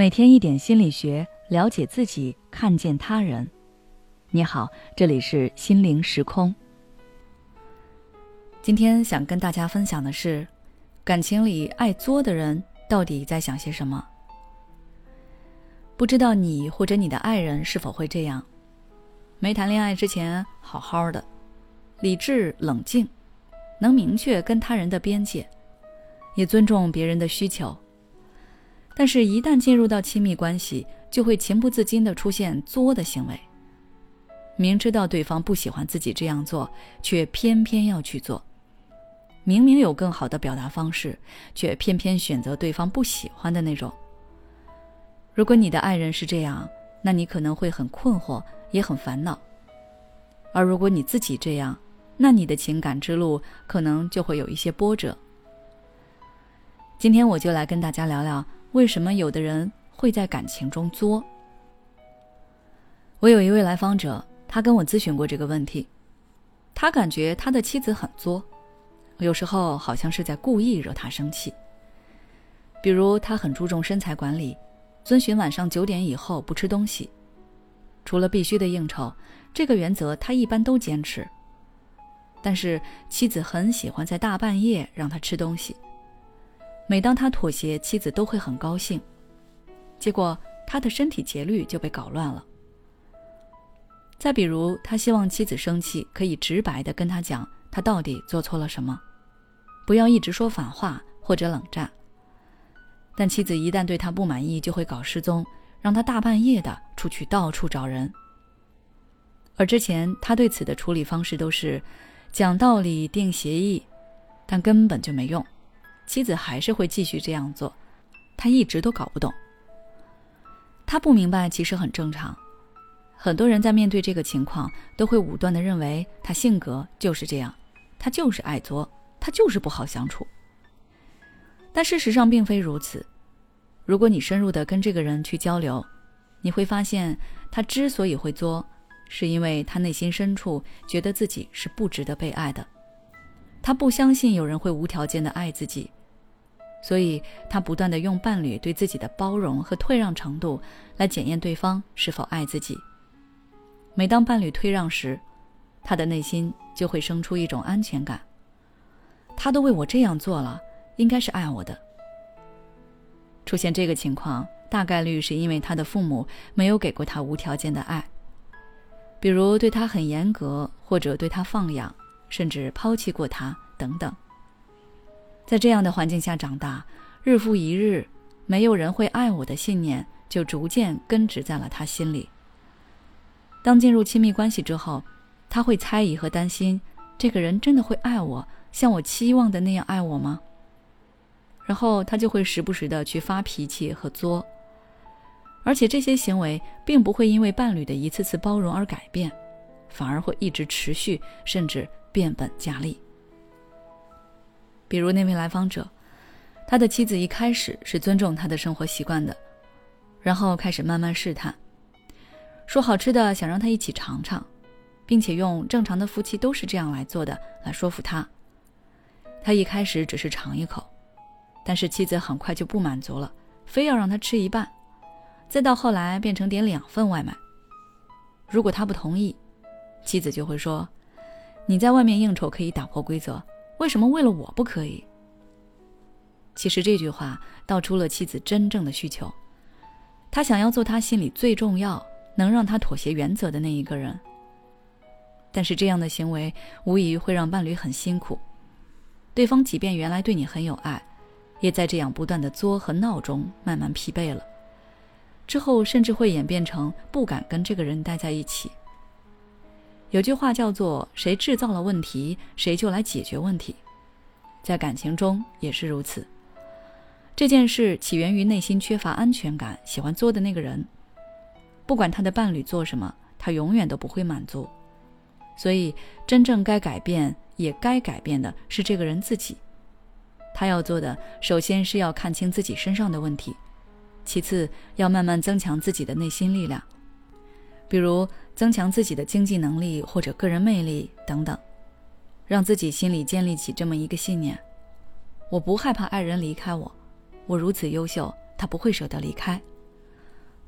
每天一点心理学，了解自己，看见他人。你好，这里是心灵时空。今天想跟大家分享的是，感情里爱作的人到底在想些什么？不知道你或者你的爱人是否会这样？没谈恋爱之前好好的，理智冷静，能明确跟他人的边界，也尊重别人的需求。但是，一旦进入到亲密关系，就会情不自禁的出现作的行为。明知道对方不喜欢自己这样做，却偏偏要去做；明明有更好的表达方式，却偏偏选择对方不喜欢的那种。如果你的爱人是这样，那你可能会很困惑，也很烦恼；而如果你自己这样，那你的情感之路可能就会有一些波折。今天我就来跟大家聊聊。为什么有的人会在感情中作？我有一位来访者，他跟我咨询过这个问题。他感觉他的妻子很作，有时候好像是在故意惹他生气。比如，他很注重身材管理，遵循晚上九点以后不吃东西。除了必须的应酬，这个原则他一般都坚持。但是妻子很喜欢在大半夜让他吃东西。每当他妥协，妻子都会很高兴，结果他的身体节律就被搞乱了。再比如，他希望妻子生气可以直白的跟他讲他到底做错了什么，不要一直说反话或者冷战。但妻子一旦对他不满意，就会搞失踪，让他大半夜的出去到处找人。而之前他对此的处理方式都是讲道理、定协议，但根本就没用。妻子还是会继续这样做，他一直都搞不懂。他不明白，其实很正常。很多人在面对这个情况，都会武断的认为他性格就是这样，他就是爱作，他就是不好相处。但事实上并非如此。如果你深入的跟这个人去交流，你会发现，他之所以会作，是因为他内心深处觉得自己是不值得被爱的，他不相信有人会无条件的爱自己。所以，他不断的用伴侣对自己的包容和退让程度来检验对方是否爱自己。每当伴侣退让时，他的内心就会生出一种安全感。他都为我这样做了，应该是爱我的。出现这个情况，大概率是因为他的父母没有给过他无条件的爱，比如对他很严格，或者对他放养，甚至抛弃过他等等。在这样的环境下长大，日复一日，没有人会爱我的信念就逐渐根植在了他心里。当进入亲密关系之后，他会猜疑和担心：这个人真的会爱我，像我期望的那样爱我吗？然后他就会时不时的去发脾气和作，而且这些行为并不会因为伴侣的一次次包容而改变，反而会一直持续，甚至变本加厉。比如那位来访者，他的妻子一开始是尊重他的生活习惯的，然后开始慢慢试探，说好吃的想让他一起尝尝，并且用正常的夫妻都是这样来做的来说服他。他一开始只是尝一口，但是妻子很快就不满足了，非要让他吃一半，再到后来变成点两份外卖。如果他不同意，妻子就会说：“你在外面应酬可以打破规则。”为什么为了我不可以？其实这句话道出了妻子真正的需求，她想要做他心里最重要、能让他妥协原则的那一个人。但是这样的行为无疑会让伴侣很辛苦，对方即便原来对你很有爱，也在这样不断的作和闹中慢慢疲惫了，之后甚至会演变成不敢跟这个人待在一起。有句话叫做“谁制造了问题，谁就来解决问题”。在感情中也是如此。这件事起源于内心缺乏安全感、喜欢作的那个人。不管他的伴侣做什么，他永远都不会满足。所以，真正该改变也该改变的是这个人自己。他要做的，首先是要看清自己身上的问题，其次要慢慢增强自己的内心力量。比如增强自己的经济能力或者个人魅力等等，让自己心里建立起这么一个信念：我不害怕爱人离开我，我如此优秀，他不会舍得离开。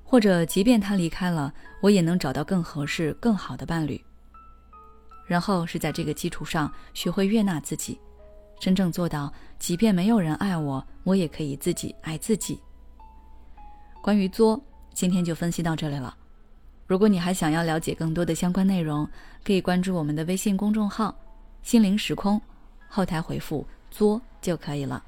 或者即便他离开了，我也能找到更合适、更好的伴侣。然后是在这个基础上学会悦纳自己，真正做到，即便没有人爱我，我也可以自己爱自己。关于作，今天就分析到这里了。如果你还想要了解更多的相关内容，可以关注我们的微信公众号“心灵时空”，后台回复“作”就可以了。